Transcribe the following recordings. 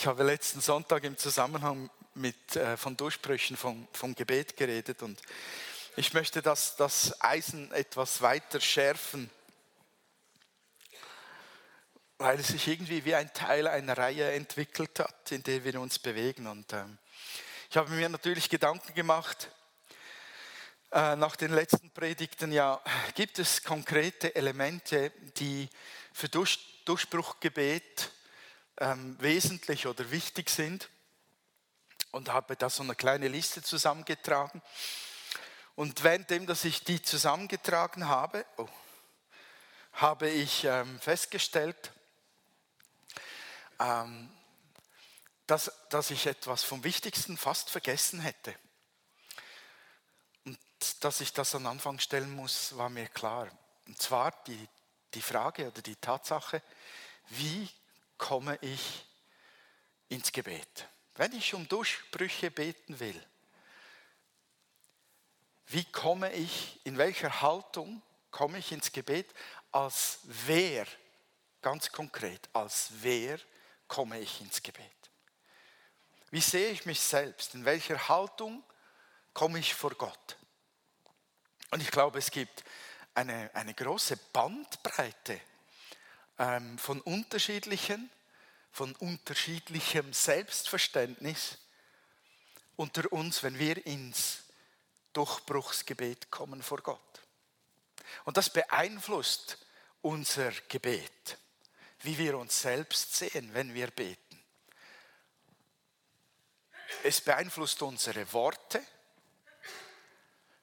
Ich habe letzten Sonntag im Zusammenhang mit, äh, von Durchbrüchen vom, vom Gebet geredet und ich möchte das, das Eisen etwas weiter schärfen, weil es sich irgendwie wie ein Teil einer Reihe entwickelt hat, in der wir uns bewegen. Und ähm, ich habe mir natürlich Gedanken gemacht, äh, nach den letzten Predigten, ja, gibt es konkrete Elemente, die für Durch Durchbruchgebet ähm, wesentlich oder wichtig sind und habe da so eine kleine Liste zusammengetragen. Und währenddem, dass ich die zusammengetragen habe, oh, habe ich ähm, festgestellt, ähm, dass, dass ich etwas vom Wichtigsten fast vergessen hätte. Und dass ich das an Anfang stellen muss, war mir klar. Und zwar die, die Frage oder die Tatsache, wie komme ich ins Gebet? Wenn ich um Durchbrüche beten will, wie komme ich, in welcher Haltung komme ich ins Gebet, als wer, ganz konkret, als wer komme ich ins Gebet? Wie sehe ich mich selbst? In welcher Haltung komme ich vor Gott? Und ich glaube, es gibt eine, eine große Bandbreite ähm, von unterschiedlichen, von unterschiedlichem Selbstverständnis unter uns, wenn wir ins Durchbruchsgebet kommen vor Gott. Und das beeinflusst unser Gebet, wie wir uns selbst sehen, wenn wir beten. Es beeinflusst unsere Worte,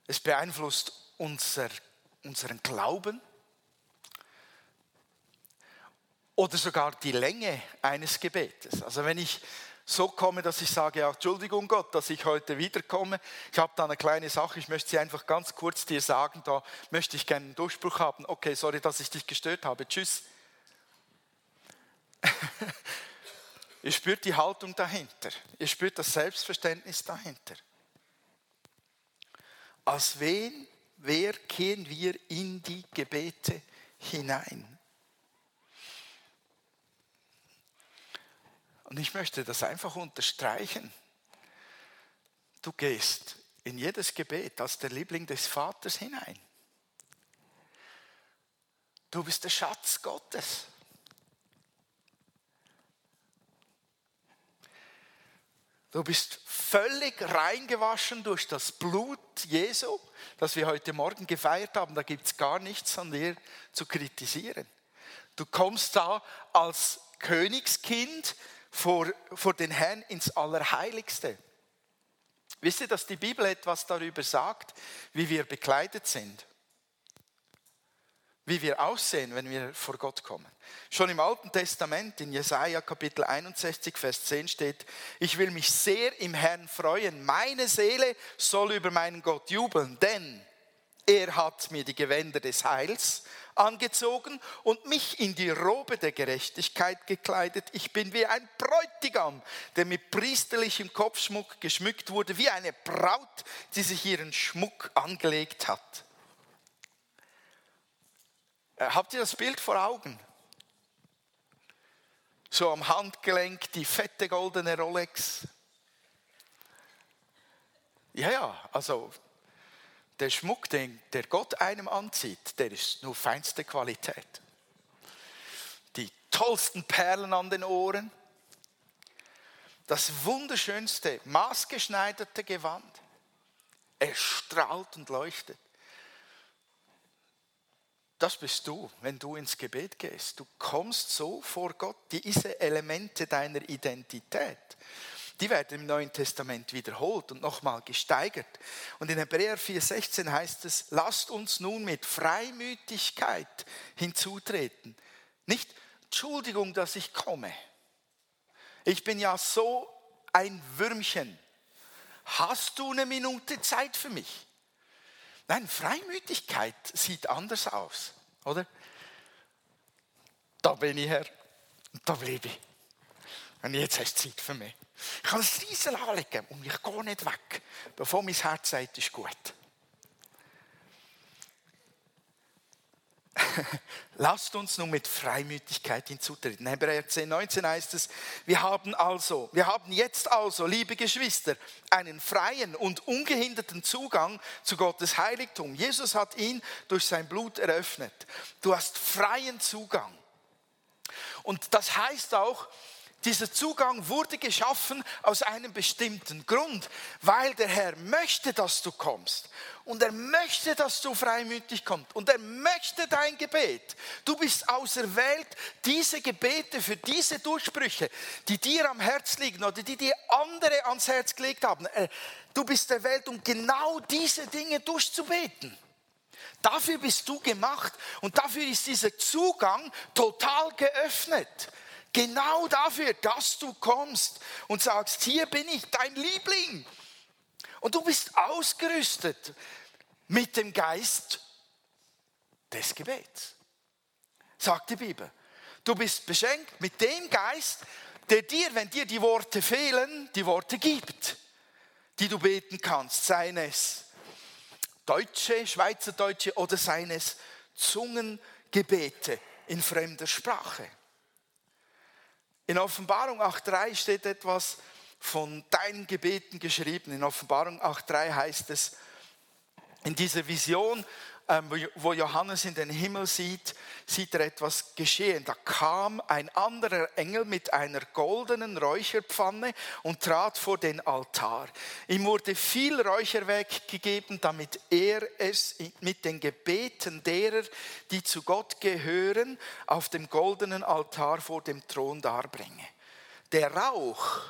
es beeinflusst unser, unseren Glauben, oder sogar die Länge eines Gebetes. Also wenn ich so komme, dass ich sage, ja, Entschuldigung Gott, dass ich heute wiederkomme. Ich habe da eine kleine Sache, ich möchte sie einfach ganz kurz dir sagen, da möchte ich gerne einen Durchbruch haben. Okay, sorry, dass ich dich gestört habe. Tschüss. Ihr spürt die Haltung dahinter. Ihr spürt das Selbstverständnis dahinter. Als wen, wer gehen wir in die Gebete hinein? Und ich möchte das einfach unterstreichen. Du gehst in jedes Gebet als der Liebling des Vaters hinein. Du bist der Schatz Gottes. Du bist völlig reingewaschen durch das Blut Jesu, das wir heute Morgen gefeiert haben. Da gibt es gar nichts an dir zu kritisieren. Du kommst da als Königskind vor, vor den Herrn ins Allerheiligste. Wisst ihr, dass die Bibel etwas darüber sagt, wie wir bekleidet sind? Wie wir aussehen, wenn wir vor Gott kommen. Schon im Alten Testament, in Jesaja Kapitel 61, Vers 10 steht: Ich will mich sehr im Herrn freuen. Meine Seele soll über meinen Gott jubeln, denn er hat mir die Gewänder des Heils angezogen und mich in die Robe der Gerechtigkeit gekleidet. Ich bin wie ein Bräutigam, der mit priesterlichem Kopfschmuck geschmückt wurde, wie eine Braut, die sich ihren Schmuck angelegt hat. Äh, habt ihr das Bild vor Augen? So am Handgelenk die fette goldene Rolex. Ja, ja, also der Schmuck, den der Gott einem anzieht, der ist nur feinste Qualität. Die tollsten Perlen an den Ohren, das wunderschönste, maßgeschneiderte Gewand. Es strahlt und leuchtet. Das bist du, wenn du ins Gebet gehst. Du kommst so vor Gott, diese Elemente deiner Identität die werden im Neuen Testament wiederholt und nochmal gesteigert. Und in Hebräer 4,16 heißt es, lasst uns nun mit Freimütigkeit hinzutreten. Nicht, Entschuldigung, dass ich komme. Ich bin ja so ein Würmchen. Hast du eine Minute Zeit für mich? Nein, Freimütigkeit sieht anders aus, oder? Da bin ich Herr, und da bleibe ich. Und jetzt hast du Zeit für mich. Ich kann das Riesel anlegen und ich gehe nicht weg, bevor mein Herz sagt, ist gut. lasst uns nun mit Freimütigkeit hinzutreten. Hebräer 10, 19 heißt es, wir haben also, wir haben jetzt also, liebe Geschwister, einen freien und ungehinderten Zugang zu Gottes Heiligtum. Jesus hat ihn durch sein Blut eröffnet. Du hast freien Zugang. Und das heißt auch, dieser Zugang wurde geschaffen aus einem bestimmten Grund, weil der Herr möchte, dass du kommst. Und er möchte, dass du freimütig kommst. Und er möchte dein Gebet. Du bist auserwählt, diese Gebete für diese Durchbrüche, die dir am Herz liegen oder die dir andere ans Herz gelegt haben. Äh, du bist erwählt, um genau diese Dinge durchzubeten. Dafür bist du gemacht und dafür ist dieser Zugang total geöffnet. Genau dafür, dass du kommst und sagst, hier bin ich, dein Liebling. Und du bist ausgerüstet mit dem Geist des Gebets, sagt die Bibel. Du bist beschenkt mit dem Geist, der dir, wenn dir die Worte fehlen, die Worte gibt, die du beten kannst, seien es Deutsche, Schweizerdeutsche oder seien es Zungengebete in fremder Sprache. In Offenbarung 8.3 steht etwas von deinen Gebeten geschrieben. In Offenbarung 8.3 heißt es, in dieser Vision wo Johannes in den Himmel sieht, sieht er etwas geschehen. Da kam ein anderer Engel mit einer goldenen Räucherpfanne und trat vor den Altar. Ihm wurde viel Räucherwerk gegeben, damit er es mit den Gebeten derer, die zu Gott gehören, auf dem goldenen Altar vor dem Thron darbringe. Der Rauch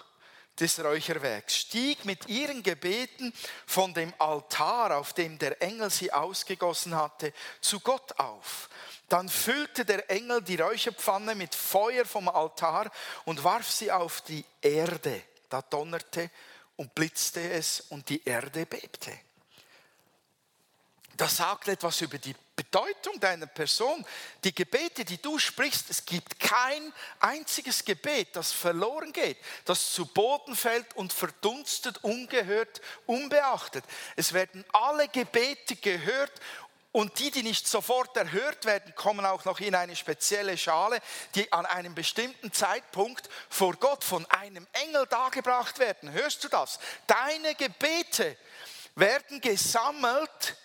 des Räucherwerks, stieg mit ihren Gebeten von dem Altar, auf dem der Engel sie ausgegossen hatte, zu Gott auf. Dann füllte der Engel die Räucherpfanne mit Feuer vom Altar und warf sie auf die Erde. Da donnerte und blitzte es und die Erde bebte. Das sagt etwas über die Bedeutung deiner Person. Die Gebete, die du sprichst, es gibt kein einziges Gebet, das verloren geht, das zu Boden fällt und verdunstet, ungehört, unbeachtet. Es werden alle Gebete gehört und die, die nicht sofort erhört werden, kommen auch noch in eine spezielle Schale, die an einem bestimmten Zeitpunkt vor Gott von einem Engel dargebracht werden. Hörst du das? Deine Gebete werden gesammelt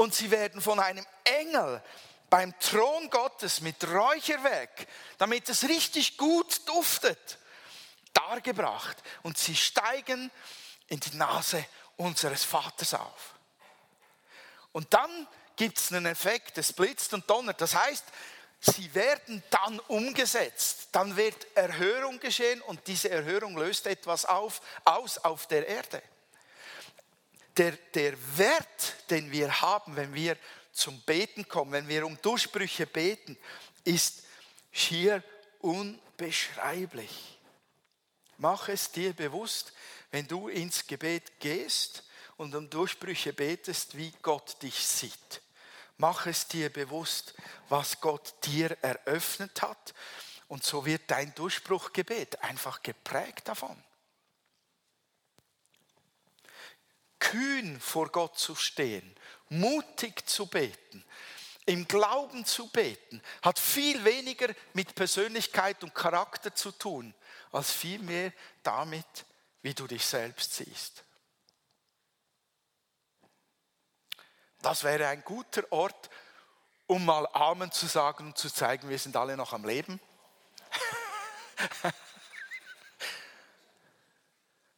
und sie werden von einem Engel beim Thron Gottes mit Räucherwerk, damit es richtig gut duftet, dargebracht. Und sie steigen in die Nase unseres Vaters auf. Und dann gibt es einen Effekt, es blitzt und donnert. Das heißt, sie werden dann umgesetzt. Dann wird Erhörung geschehen und diese Erhörung löst etwas auf, aus auf der Erde der, der Wert, den wir haben, wenn wir zum Beten kommen, wenn wir um Durchbrüche beten, ist schier unbeschreiblich. Mach es dir bewusst, wenn du ins Gebet gehst und um Durchbrüche betest, wie Gott dich sieht. Mach es dir bewusst, was Gott dir eröffnet hat. Und so wird dein Durchbruchgebet einfach geprägt davon. Kühn vor Gott zu stehen, mutig zu beten, im Glauben zu beten, hat viel weniger mit Persönlichkeit und Charakter zu tun, als vielmehr damit, wie du dich selbst siehst. Das wäre ein guter Ort, um mal Amen zu sagen und zu zeigen, wir sind alle noch am Leben.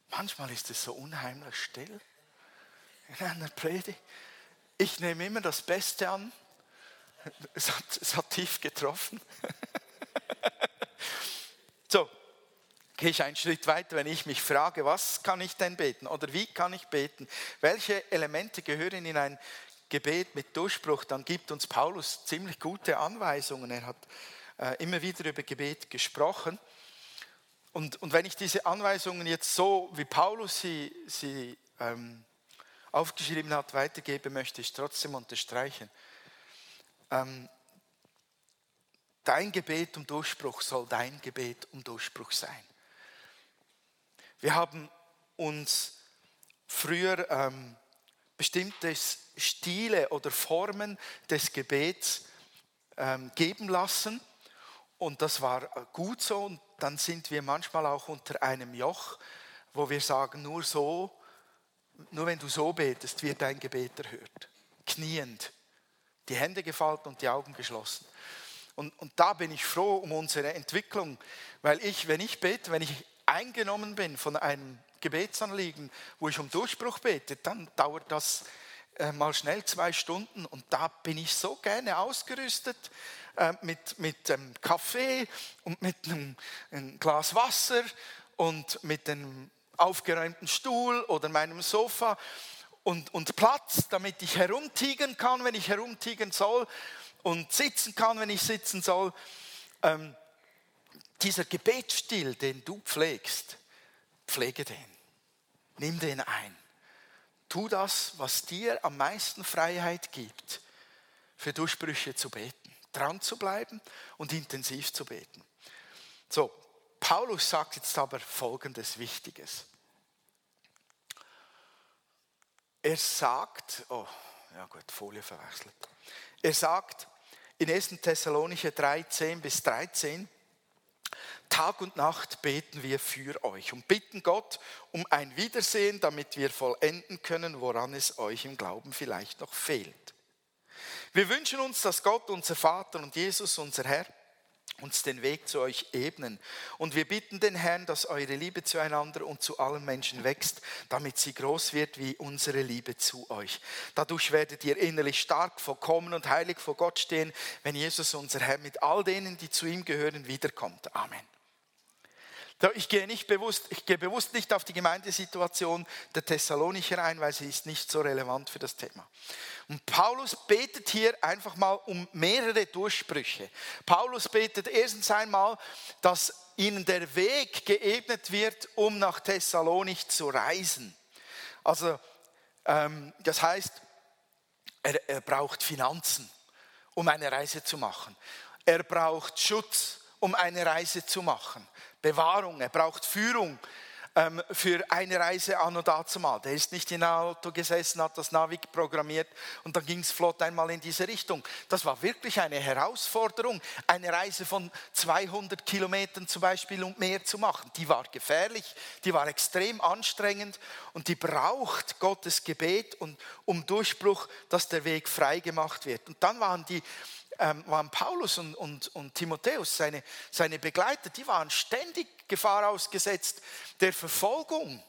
Manchmal ist es so unheimlich still in einer Predigt. Ich nehme immer das Beste an. Es hat, es hat tief getroffen. so, gehe ich einen Schritt weiter, wenn ich mich frage, was kann ich denn beten oder wie kann ich beten? Welche Elemente gehören in ein Gebet mit Durchbruch? Dann gibt uns Paulus ziemlich gute Anweisungen. Er hat äh, immer wieder über Gebet gesprochen. Und, und wenn ich diese Anweisungen jetzt so, wie Paulus sie, sie ähm, aufgeschrieben hat, weitergeben möchte ich trotzdem unterstreichen. Ähm, dein Gebet um Durchbruch soll dein Gebet um Durchbruch sein. Wir haben uns früher ähm, bestimmte Stile oder Formen des Gebets ähm, geben lassen. Und das war gut so. Und dann sind wir manchmal auch unter einem Joch, wo wir sagen, nur so, nur wenn du so betest, wird dein Gebet erhört. Kniend, die Hände gefaltet und die Augen geschlossen. Und, und da bin ich froh um unsere Entwicklung, weil ich, wenn ich bete, wenn ich eingenommen bin von einem Gebetsanliegen, wo ich um Durchbruch bete, dann dauert das äh, mal schnell zwei Stunden und da bin ich so gerne ausgerüstet äh, mit, mit ähm, Kaffee und mit einem, einem Glas Wasser und mit einem aufgeräumten Stuhl oder meinem Sofa und, und Platz, damit ich herumtigen kann, wenn ich herumtigen soll und sitzen kann, wenn ich sitzen soll. Ähm, dieser Gebetsstil, den du pflegst, pflege den. Nimm den ein. Tu das, was dir am meisten Freiheit gibt, für Durchbrüche zu beten, dran zu bleiben und intensiv zu beten. So, Paulus sagt jetzt aber Folgendes Wichtiges. Er sagt, oh, ja gut, Folie verwechselt. Er sagt in 1. Thessalonicher 3, 10 bis 13, Tag und Nacht beten wir für euch und bitten Gott um ein Wiedersehen, damit wir vollenden können, woran es euch im Glauben vielleicht noch fehlt. Wir wünschen uns, dass Gott, unser Vater und Jesus, unser Herr, uns den Weg zu euch ebnen. Und wir bitten den Herrn, dass eure Liebe zueinander und zu allen Menschen wächst, damit sie groß wird wie unsere Liebe zu euch. Dadurch werdet ihr innerlich stark, vollkommen und heilig vor Gott stehen, wenn Jesus, unser Herr, mit all denen, die zu ihm gehören, wiederkommt. Amen. Ich gehe, nicht bewusst, ich gehe bewusst nicht auf die Gemeindesituation der Thessalonicher ein, weil sie ist nicht so relevant für das Thema. Und Paulus betet hier einfach mal um mehrere Durchbrüche. Paulus betet erstens einmal, dass ihnen der Weg geebnet wird, um nach Thessalonich zu reisen. Also ähm, das heißt, er, er braucht Finanzen, um eine Reise zu machen. Er braucht Schutz, um eine Reise zu machen. Bewahrung, er braucht Führung ähm, für eine Reise an und dazu mal. Der ist nicht in ein Auto gesessen, hat das Navi programmiert und dann ging es flott einmal in diese Richtung. Das war wirklich eine Herausforderung, eine Reise von 200 Kilometern zum Beispiel und mehr zu machen. Die war gefährlich, die war extrem anstrengend und die braucht Gottes Gebet und um Durchbruch, dass der Weg frei gemacht wird. Und dann waren die ähm, waren Paulus und, und, und Timotheus, seine, seine Begleiter, die waren ständig Gefahr ausgesetzt der Verfolgung.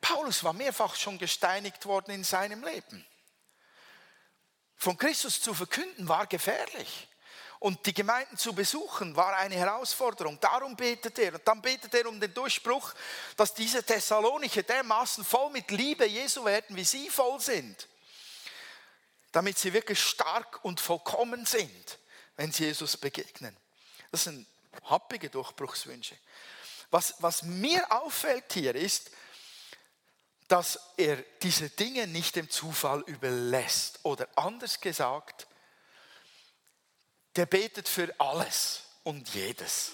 Paulus war mehrfach schon gesteinigt worden in seinem Leben. Von Christus zu verkünden war gefährlich. Und die Gemeinden zu besuchen war eine Herausforderung. Darum betet er. Und dann betet er um den Durchbruch, dass diese Thessalonicher dermaßen voll mit Liebe Jesu werden, wie sie voll sind damit sie wirklich stark und vollkommen sind, wenn sie Jesus begegnen. Das sind happige Durchbruchswünsche. Was, was mir auffällt hier ist, dass er diese Dinge nicht dem Zufall überlässt. Oder anders gesagt, der betet für alles und jedes.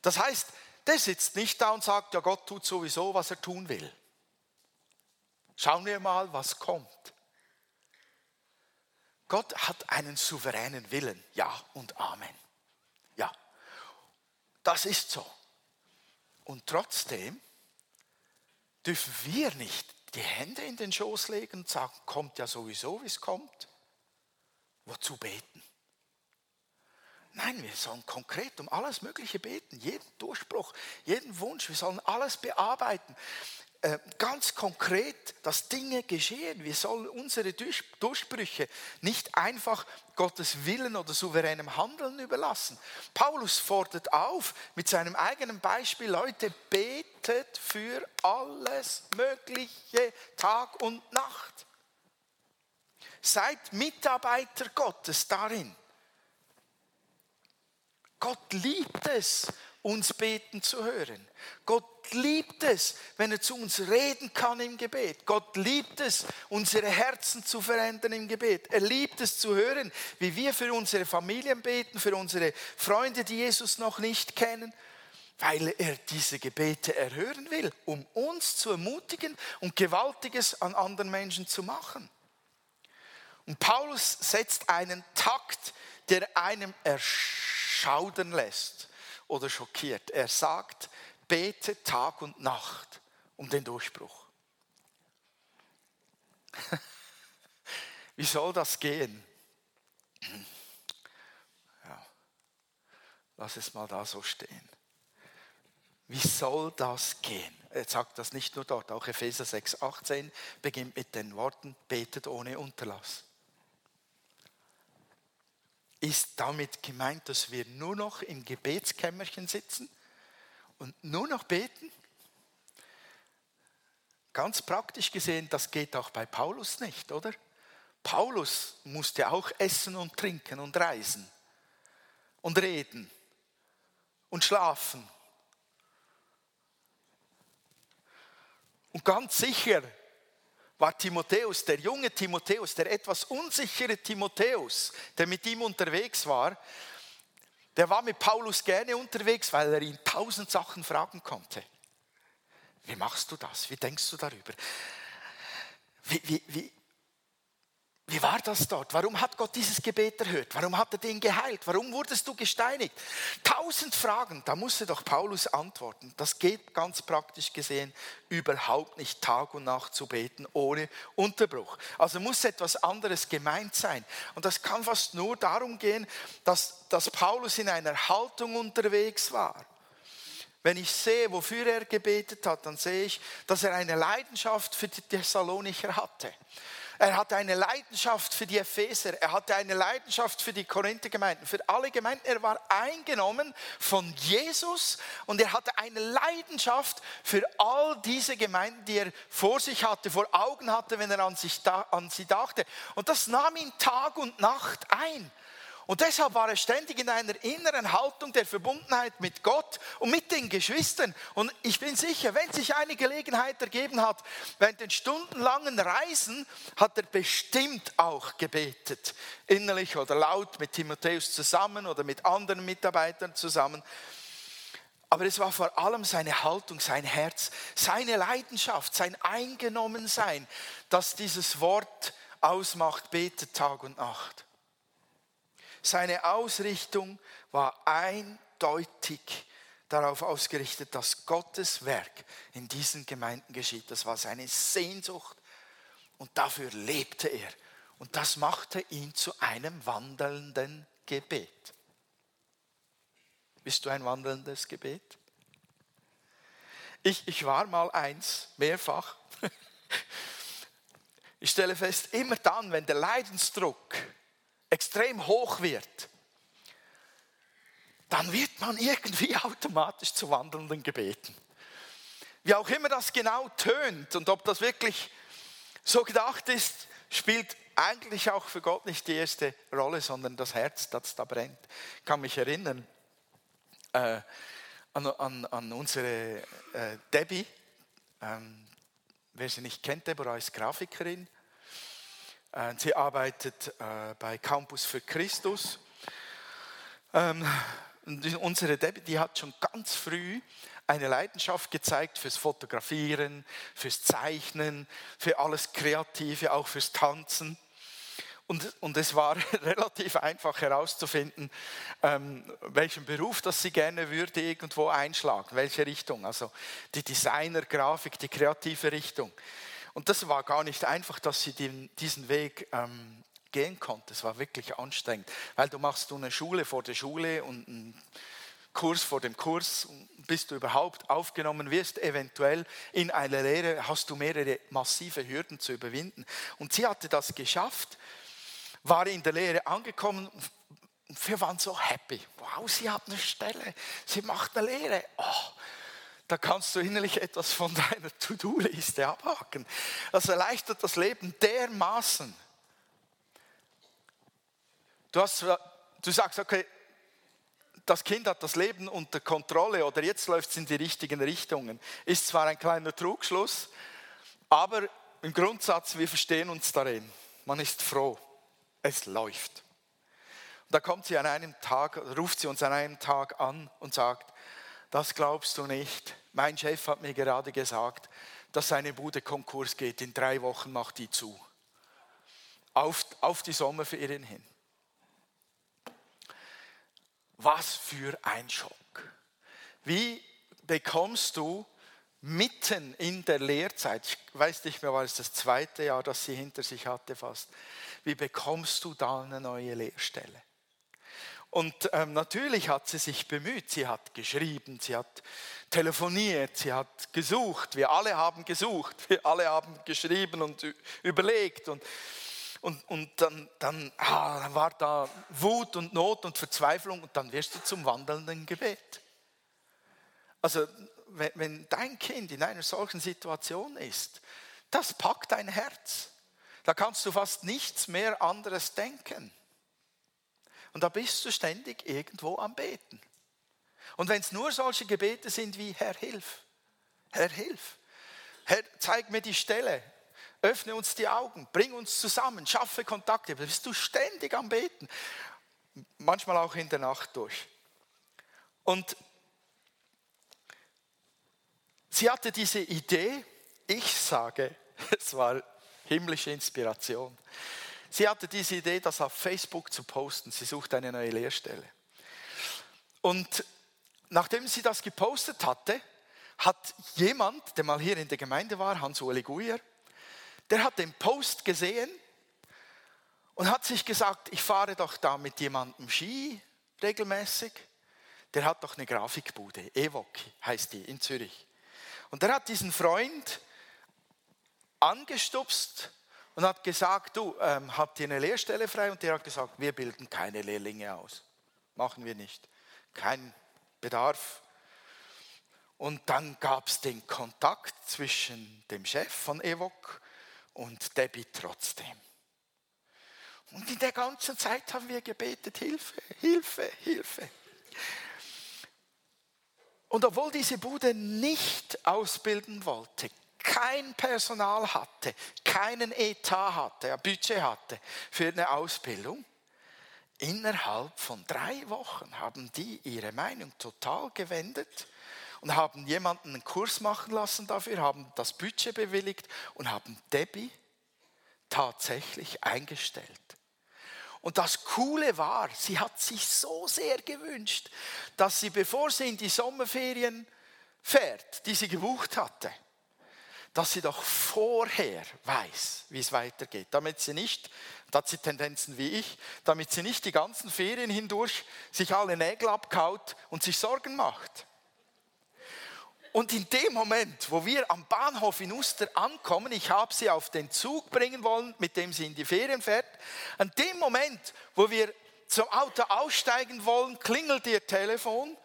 Das heißt, der sitzt nicht da und sagt, ja Gott tut sowieso, was er tun will. Schauen wir mal, was kommt. Gott hat einen souveränen Willen. Ja und Amen. Ja, das ist so. Und trotzdem dürfen wir nicht die Hände in den Schoß legen und sagen, kommt ja sowieso, wie es kommt. Wozu beten? Nein, wir sollen konkret um alles Mögliche beten, jeden Durchbruch, jeden Wunsch, wir sollen alles bearbeiten. Äh, ganz konkret, dass Dinge geschehen. Wir sollen unsere Durchbrüche nicht einfach Gottes Willen oder souveränem Handeln überlassen. Paulus fordert auf mit seinem eigenen Beispiel, Leute, betet für alles Mögliche Tag und Nacht. Seid Mitarbeiter Gottes darin. Gott liebt es, uns beten zu hören. Gott liebt es, wenn er zu uns reden kann im Gebet. Gott liebt es, unsere Herzen zu verändern im Gebet. Er liebt es zu hören, wie wir für unsere Familien beten, für unsere Freunde, die Jesus noch nicht kennen, weil er diese Gebete erhören will, um uns zu ermutigen und Gewaltiges an anderen Menschen zu machen. Und Paulus setzt einen Takt, der einem erschaudern lässt oder schockiert. Er sagt, bete Tag und Nacht um den Durchbruch. Wie soll das gehen? Ja, lass es mal da so stehen. Wie soll das gehen? Er sagt das nicht nur dort, auch Epheser 6, 18 beginnt mit den Worten, betet ohne Unterlass. Ist damit gemeint, dass wir nur noch im Gebetskämmerchen sitzen und nur noch beten? Ganz praktisch gesehen, das geht auch bei Paulus nicht, oder? Paulus musste auch essen und trinken und reisen und reden und schlafen Und ganz sicher war Timotheus, der junge Timotheus, der etwas unsichere Timotheus, der mit ihm unterwegs war, der war mit Paulus gerne unterwegs, weil er ihn tausend Sachen fragen konnte. Wie machst du das? Wie denkst du darüber? Wie, wie, wie, wie war das dort? Warum hat Gott dieses Gebet erhört? Warum hat er den geheilt? Warum wurdest du gesteinigt? Tausend Fragen, da musste doch Paulus antworten. Das geht ganz praktisch gesehen überhaupt nicht Tag und Nacht zu beten ohne Unterbruch. Also muss etwas anderes gemeint sein. Und das kann fast nur darum gehen, dass, dass Paulus in einer Haltung unterwegs war. Wenn ich sehe, wofür er gebetet hat, dann sehe ich, dass er eine Leidenschaft für die Thessalonicher hatte. Er hatte eine Leidenschaft für die Epheser. Er hatte eine Leidenschaft für die Korinther-Gemeinden, für alle Gemeinden. Er war eingenommen von Jesus und er hatte eine Leidenschaft für all diese Gemeinden, die er vor sich hatte, vor Augen hatte, wenn er an, sich, an sie dachte. Und das nahm ihn Tag und Nacht ein. Und deshalb war er ständig in einer inneren Haltung der Verbundenheit mit Gott und mit den Geschwistern. Und ich bin sicher, wenn sich eine Gelegenheit ergeben hat, während den stundenlangen Reisen, hat er bestimmt auch gebetet. Innerlich oder laut mit Timotheus zusammen oder mit anderen Mitarbeitern zusammen. Aber es war vor allem seine Haltung, sein Herz, seine Leidenschaft, sein Eingenommensein, das dieses Wort ausmacht, betet Tag und Nacht. Seine Ausrichtung war eindeutig darauf ausgerichtet, dass Gottes Werk in diesen Gemeinden geschieht. Das war seine Sehnsucht und dafür lebte er. Und das machte ihn zu einem wandelnden Gebet. Bist du ein wandelndes Gebet? Ich, ich war mal eins, mehrfach. Ich stelle fest, immer dann, wenn der Leidensdruck extrem hoch wird, dann wird man irgendwie automatisch zu wandelnden Gebeten. Wie auch immer das genau tönt und ob das wirklich so gedacht ist, spielt eigentlich auch für Gott nicht die erste Rolle, sondern das Herz, das da brennt. Ich kann mich erinnern äh, an, an, an, unsere äh, Debbie. Ähm, wer sie nicht kennt, Deborah ist Grafikerin sie arbeitet äh, bei Campus für Christus. Ähm, unsere Debbie, die hat schon ganz früh eine Leidenschaft gezeigt fürs Fotografieren, fürs Zeichnen, für alles Kreative, auch fürs Tanzen. Und, und es war relativ einfach herauszufinden, ähm, welchen Beruf das sie gerne würde irgendwo einschlagen, welche Richtung. Also die Designer-Grafik, die kreative Richtung. Und das war gar nicht einfach, dass sie den, diesen Weg ähm, gehen konnte. Es war wirklich anstrengend, weil du machst du eine Schule vor der Schule und einen Kurs vor dem Kurs, bis du überhaupt aufgenommen wirst, eventuell in einer Lehre, hast du mehrere massive Hürden zu überwinden. Und sie hatte das geschafft, war in der Lehre angekommen und wir waren so happy. Wow, sie hat eine Stelle, sie macht eine Lehre. Oh, da kannst du innerlich etwas von deiner To-Do-Liste abhaken. Das erleichtert das Leben dermaßen. Du, hast, du sagst, okay, das Kind hat das Leben unter Kontrolle oder jetzt läuft es in die richtigen Richtungen. Ist zwar ein kleiner Trugschluss, aber im Grundsatz, wir verstehen uns darin. Man ist froh, es läuft. Und da kommt sie an einem Tag, ruft sie uns an einem Tag an und sagt, das glaubst du nicht. Mein Chef hat mir gerade gesagt, dass seine Bude Konkurs geht. In drei Wochen macht die zu. auf, auf die Sommerferien hin. Was für ein Schock. Wie bekommst du mitten in der Lehrzeit, ich weiß nicht mehr, war es das zweite Jahr, das sie hinter sich hatte fast, wie bekommst du da eine neue Lehrstelle? Und ähm, natürlich hat sie sich bemüht, sie hat geschrieben, sie hat telefoniert, sie hat gesucht, wir alle haben gesucht, wir alle haben geschrieben und überlegt und, und, und dann, dann, ah, war da Wut und Not und Verzweiflung und dann wirst du zum wandelnden Gebet. Also wenn, wenn dein Kind in einer solchen Situation ist, das packt dein Herz. Da kannst du fast nichts mehr anderes denken. Und da bist du ständig irgendwo am Beten. Und wenn es nur solche Gebete sind wie Herr, hilf, Herr, hilf, Herr, zeig mir die Stelle, öffne uns die Augen, bring uns zusammen, schaffe Kontakte, da bist du ständig am Beten, manchmal auch in der Nacht durch. Und sie hatte diese Idee, ich sage, es war himmlische Inspiration. Sie hatte diese Idee, das auf Facebook zu posten. Sie sucht eine neue Lehrstelle. Und nachdem sie das gepostet hatte, hat jemand, der mal hier in der Gemeinde war, Hans-Uli Guyer, der hat den Post gesehen und hat sich gesagt, ich fahre doch da mit jemandem Ski regelmäßig. Der hat doch eine Grafikbude, Evok heißt die, in Zürich. Und der hat diesen Freund angestupst und hat gesagt, du, ähm, habt ihr eine Lehrstelle frei? Und der hat gesagt, wir bilden keine Lehrlinge aus. Machen wir nicht. Kein Bedarf. Und dann gab es den Kontakt zwischen dem Chef von Evok und Debbie trotzdem. Und in der ganzen Zeit haben wir gebetet, Hilfe, Hilfe, Hilfe. Und obwohl diese Bude nicht ausbilden wollte, kein Personal hatte, keinen Etat hatte, ein Budget hatte für eine Ausbildung, innerhalb von drei Wochen haben die ihre Meinung total gewendet und haben jemanden einen Kurs machen lassen dafür, haben das Budget bewilligt und haben Debbie tatsächlich eingestellt. Und das Coole war, sie hat sich so sehr gewünscht, dass sie, bevor sie in die Sommerferien fährt, die sie gebucht hatte, dass sie doch vorher weiß, wie es weitergeht, damit sie nicht, da hat sie Tendenzen wie ich, damit sie nicht die ganzen Ferien hindurch sich alle Nägel abkaut und sich Sorgen macht. Und in dem Moment, wo wir am Bahnhof in Uster ankommen, ich habe sie auf den Zug bringen wollen, mit dem sie in die Ferien fährt, an dem Moment, wo wir zum Auto aussteigen wollen, klingelt ihr Telefon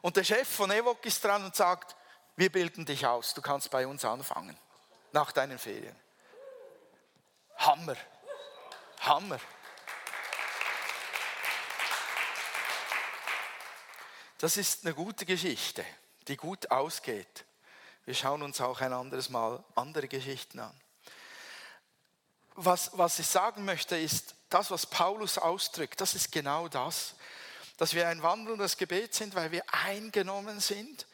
und der Chef von Evok ist dran und sagt, wir bilden dich aus, du kannst bei uns anfangen, nach deinen Ferien. Hammer, Hammer. Das ist eine gute Geschichte, die gut ausgeht. Wir schauen uns auch ein anderes Mal andere Geschichten an. Was, was ich sagen möchte, ist, das, was Paulus ausdrückt, das ist genau das, dass wir ein wandelndes Gebet sind, weil wir eingenommen sind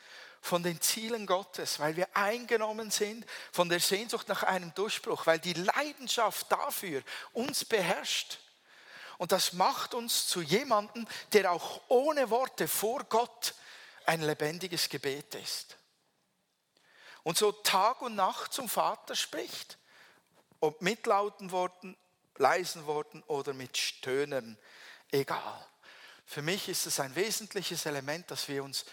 von den Zielen Gottes, weil wir eingenommen sind von der Sehnsucht nach einem Durchbruch, weil die Leidenschaft dafür uns beherrscht. Und das macht uns zu jemandem, der auch ohne Worte vor Gott ein lebendiges Gebet ist. Und so Tag und Nacht zum Vater spricht, ob mit lauten Worten, leisen Worten oder mit Stöhnen, egal. Für mich ist es ein wesentliches Element, dass wir uns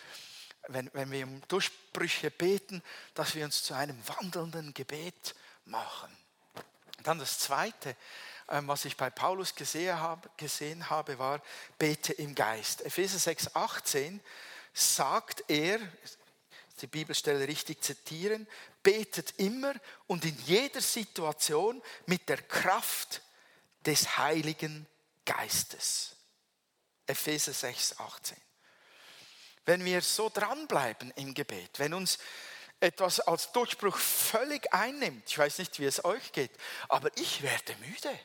wenn, wenn wir um Durchbrüche beten, dass wir uns zu einem wandelnden Gebet machen. Dann das Zweite, ähm, was ich bei Paulus gesehen habe, gesehen habe, war, bete im Geist. Epheser 6, 18 sagt er, die Bibelstelle richtig zitieren, betet immer und in jeder Situation mit der Kraft des Heiligen Geistes. Epheser 6, 18 wenn wir so dranbleiben im Gebet, wenn uns etwas als Durchbruch völlig einnimmt, ich weiß nicht, wie es euch geht, aber ich werde müde.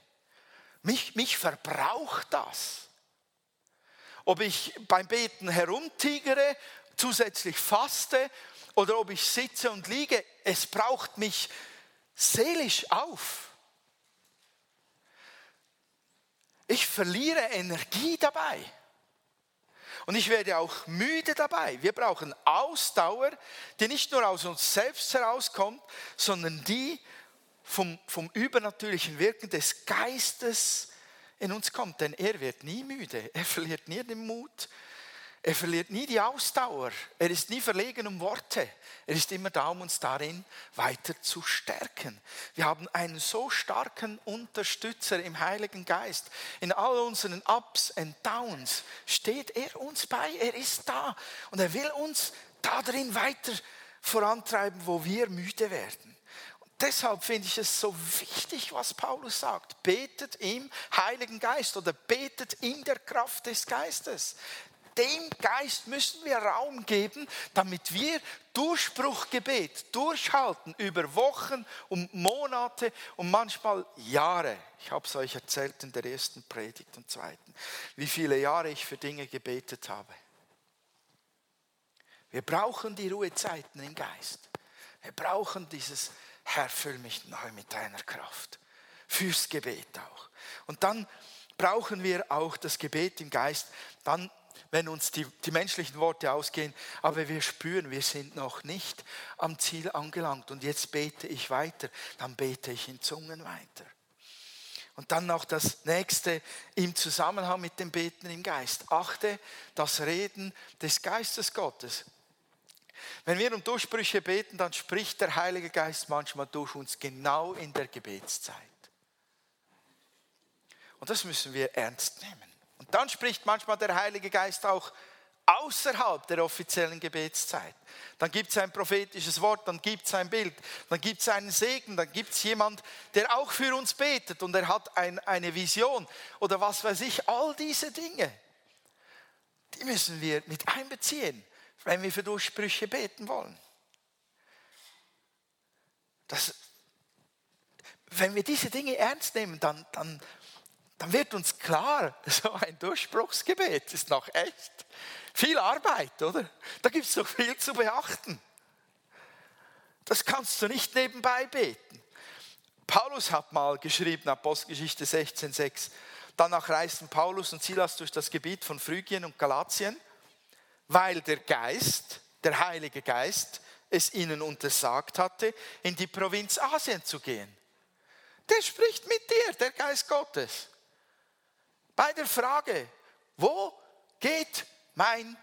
Mich, mich verbraucht das. Ob ich beim Beten herumtigere, zusätzlich faste oder ob ich sitze und liege, es braucht mich seelisch auf. ich verliere Energie dabei. Und ich werde auch müde dabei. Wir brauchen Ausdauer, die nicht nur aus uns selbst herauskommt, sondern die vom, vom übernatürlichen Wirken des Geistes in uns kommt. Denn er wird nie müde, er verliert nie den Mut, er verliert nie die Ausdauer. Er ist nie verlegen um Worte. Er ist immer da, um uns darin weiter zu stärken. Wir haben einen so starken Unterstützer im Heiligen Geist. In all unseren Ups und Downs steht er uns bei. Er ist da. Und er will uns darin weiter vorantreiben, wo wir müde werden. Deshalb finde ich es so wichtig, was Paulus sagt. Betet im Heiligen Geist oder betet in der Kraft des Geistes dem Geist müssen wir Raum geben, damit wir Durchbruchgebet durchhalten über Wochen und Monate und manchmal Jahre. Ich habe es euch erzählt in der ersten Predigt und zweiten, wie viele Jahre ich für Dinge gebetet habe. Wir brauchen die Ruhezeiten im Geist. Wir brauchen dieses Herr, füll mich neu mit deiner Kraft. Fürs Gebet auch. Und dann brauchen wir auch das Gebet im Geist. Dann wenn uns die, die menschlichen Worte ausgehen, aber wir spüren, wir sind noch nicht am Ziel angelangt und jetzt bete ich weiter, dann bete ich in Zungen weiter. Und dann noch das nächste im Zusammenhang mit dem Beten im Geist. Achte das Reden des Geistes Gottes. Wenn wir um Durchbrüche beten, dann spricht der Heilige Geist manchmal durch uns genau in der Gebetszeit. Und das müssen wir ernst nehmen. Und dann spricht manchmal der Heilige Geist auch außerhalb der offiziellen Gebetszeit. Dann gibt es ein prophetisches Wort, dann gibt es ein Bild, dann gibt es einen Segen, dann gibt es jemand, der auch für uns betet und er hat ein, eine Vision oder was weiß ich. All diese Dinge, die müssen wir mit einbeziehen, wenn wir für Durchsprüche beten wollen. Das, wenn wir diese Dinge ernst nehmen, dann, dann dann wird uns klar, so ein Durchbruchsgebet ist noch echt viel Arbeit, oder? Da gibt es so viel zu beachten. Das kannst du nicht nebenbei beten. Paulus hat mal geschrieben, Apostelgeschichte 16,6. Danach reisten Paulus und Silas durch das Gebiet von Phrygien und Galatien, weil der Geist, der Heilige Geist, es ihnen untersagt hatte, in die Provinz Asien zu gehen. Der spricht mit dir, der Geist Gottes bei der Frage, wo geht mein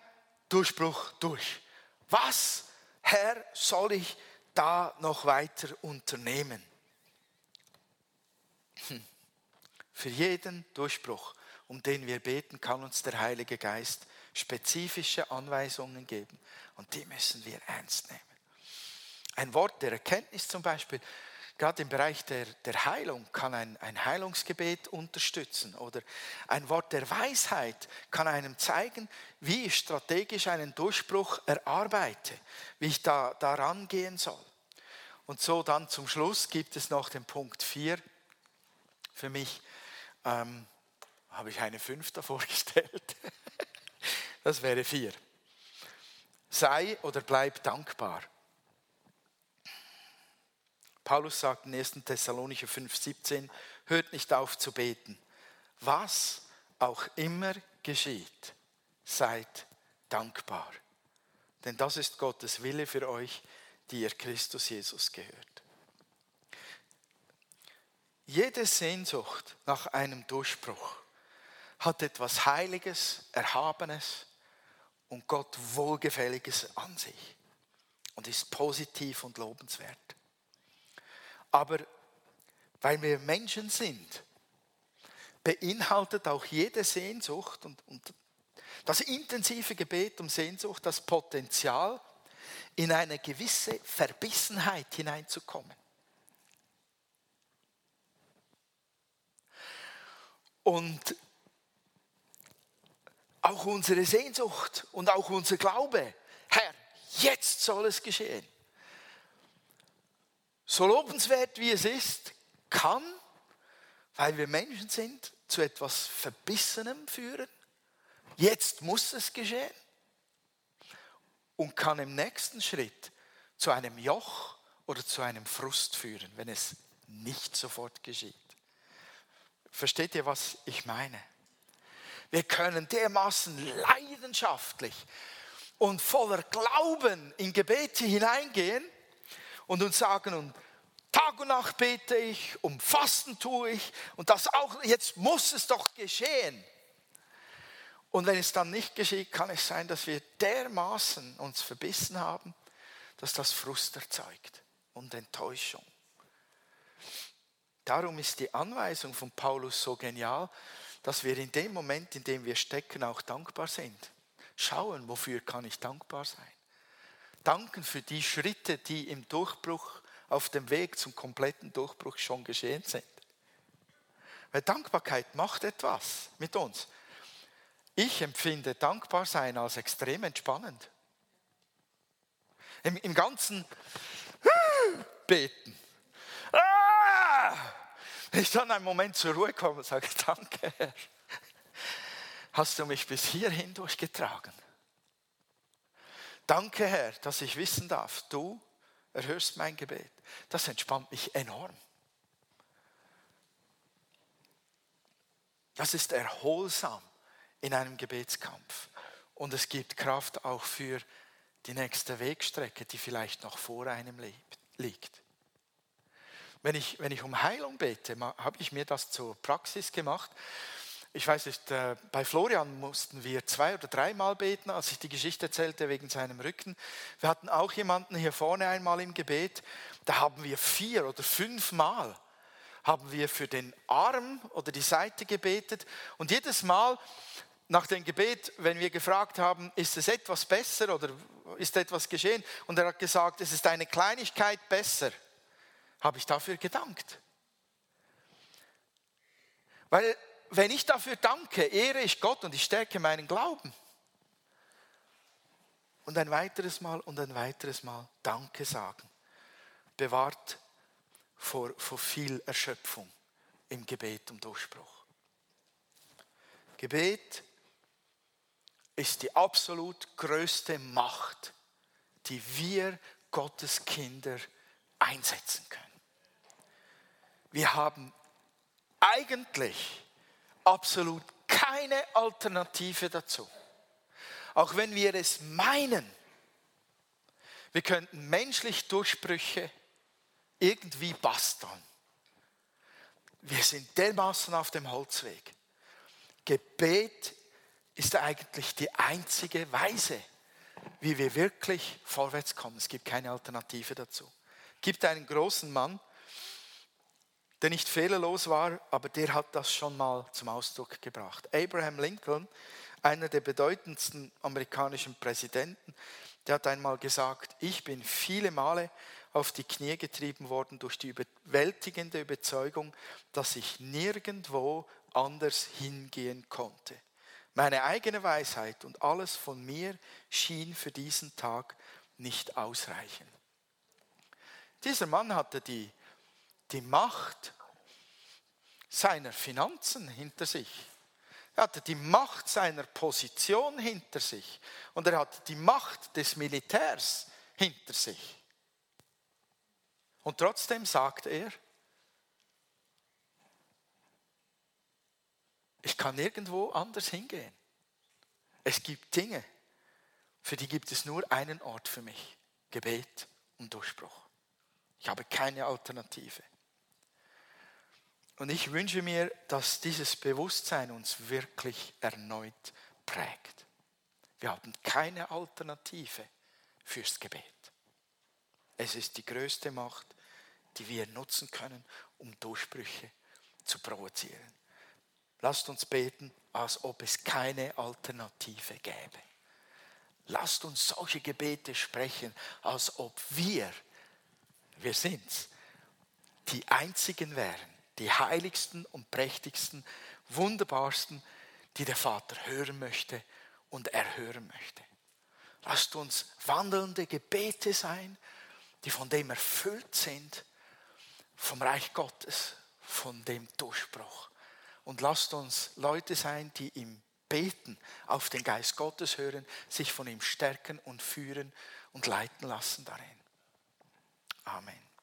Durchbruch durch? Was, Herr, soll ich da noch weiter unternehmen? Hm. Für jeden Durchbruch, um den wir beten, kann uns der Heilige Geist spezifische Anweisungen geben und die müssen wir ernst nehmen. Ein Wort der Erkenntnis zum Beispiel Gerade im Bereich der, der Heilung kann ein, ein Heilungsgebet unterstützen oder ein Wort der Weisheit kann einem zeigen, wie ich strategisch einen Durchbruch erarbeite, wie ich da daran gehen soll. Und so dann zum Schluss gibt es noch den Punkt 4. Für mich ähm, habe ich eine 5 davor gestellt. das wäre 4. Sei oder bleib dankbar. Paulus sagt in 1. Thessalonicher 5,17, hört nicht auf zu beten. Was auch immer geschieht, seid dankbar. Denn das ist Gottes Wille für euch, die ihr Christus Jesus gehört. Jede Sehnsucht nach einem Durchbruch hat etwas Heiliges, Erhabenes und Gott Wohlgefälliges an sich und ist positiv und lobenswert. Aber weil wir Menschen sind, beinhaltet auch jede Sehnsucht und, und das intensive Gebet um Sehnsucht das Potenzial, in eine gewisse Verbissenheit hineinzukommen. Und auch unsere Sehnsucht und auch unser Glaube, Herr, jetzt soll es geschehen so lobenswert wie es ist, kann, weil wir Menschen sind, zu etwas Verbissenem führen. Jetzt muss es geschehen. Und kann im nächsten Schritt zu einem Joch oder zu einem Frust führen, wenn es nicht sofort geschieht. Versteht ihr, was ich meine? Wir können dermaßen leidenschaftlich und voller Glauben in Gebete hineingehen und uns sagen, und Tag und Nacht bete ich, um Fasten tue ich und das auch, jetzt muss es doch geschehen. Und wenn es dann nicht geschieht, kann es sein, dass wir dermaßen uns verbissen haben, dass das Frust erzeugt und Enttäuschung. Darum ist die Anweisung von Paulus so genial, dass wir in dem Moment, in dem wir stecken, auch dankbar sind. Schauen, wofür kann ich dankbar sein. Danken für die Schritte, die im Durchbruch, auf dem Weg zum kompletten Durchbruch schon geschehen sind. Weil Dankbarkeit macht etwas mit uns. Ich empfinde dankbar sein als extrem entspannend. Im, im ganzen Beten wenn ich dann einen Moment zur Ruhe komme und sage, danke Herr, hast du mich bis hierhin durchgetragen. Danke Herr, dass ich wissen darf, du erhörst mein Gebet. Das entspannt mich enorm. Das ist erholsam in einem Gebetskampf. Und es gibt Kraft auch für die nächste Wegstrecke, die vielleicht noch vor einem liegt. Wenn ich, wenn ich um Heilung bete, habe ich mir das zur Praxis gemacht. Ich weiß nicht, äh, bei Florian mussten wir zwei oder dreimal beten, als ich die Geschichte erzählte wegen seinem Rücken. Wir hatten auch jemanden hier vorne einmal im Gebet, da haben wir vier oder fünfmal haben wir für den Arm oder die Seite gebetet und jedes Mal nach dem Gebet, wenn wir gefragt haben, ist es etwas besser oder ist etwas geschehen und er hat gesagt, es ist eine Kleinigkeit besser habe ich dafür gedankt. Weil wenn ich dafür danke, ehre ich Gott und ich stärke meinen Glauben. Und ein weiteres Mal und ein weiteres Mal Danke sagen. Bewahrt vor, vor viel Erschöpfung im Gebet um Durchbruch. Gebet ist die absolut größte Macht, die wir Gottes Kinder einsetzen können. Wir haben eigentlich absolut keine Alternative dazu. Auch wenn wir es meinen, wir könnten menschlich Durchbrüche irgendwie basteln. Wir sind dermaßen auf dem Holzweg. Gebet ist eigentlich die einzige Weise, wie wir wirklich vorwärts kommen. Es gibt keine Alternative dazu. Es gibt einen großen Mann, der nicht fehlerlos war, aber der hat das schon mal zum Ausdruck gebracht. Abraham Lincoln, einer der bedeutendsten amerikanischen Präsidenten, der hat einmal gesagt, ich bin viele Male auf die Knie getrieben worden durch die überwältigende Überzeugung, dass ich nirgendwo anders hingehen konnte. Meine eigene Weisheit und alles von mir schien für diesen Tag nicht ausreichen. Dieser Mann hatte die die Macht seiner Finanzen hinter sich. Er hatte die Macht seiner Position hinter sich und er hatte die Macht des Militärs hinter sich. Und trotzdem sagt er, ich kann nirgendwo anders hingehen. Es gibt Dinge, für die gibt es nur einen Ort für mich, Gebet und Durchbruch. Ich habe keine Alternative. Und ich wünsche mir, dass dieses Bewusstsein uns wirklich erneut prägt. Wir haben keine Alternative fürs Gebet. Es ist die größte Macht, die wir nutzen können, um Durchbrüche zu provozieren. Lasst uns beten, als ob es keine Alternative gäbe. Lasst uns solche Gebete sprechen, als ob wir, wir sind's, die einzigen wären, die heiligsten und prächtigsten, wunderbarsten, die der Vater hören möchte und erhören möchte. Lasst uns wandelnde Gebete sein, die von dem erfüllt sind, vom Reich Gottes, von dem Durchbruch. Und lasst uns Leute sein, die im Beten auf den Geist Gottes hören, sich von ihm stärken und führen und leiten lassen darin. Amen.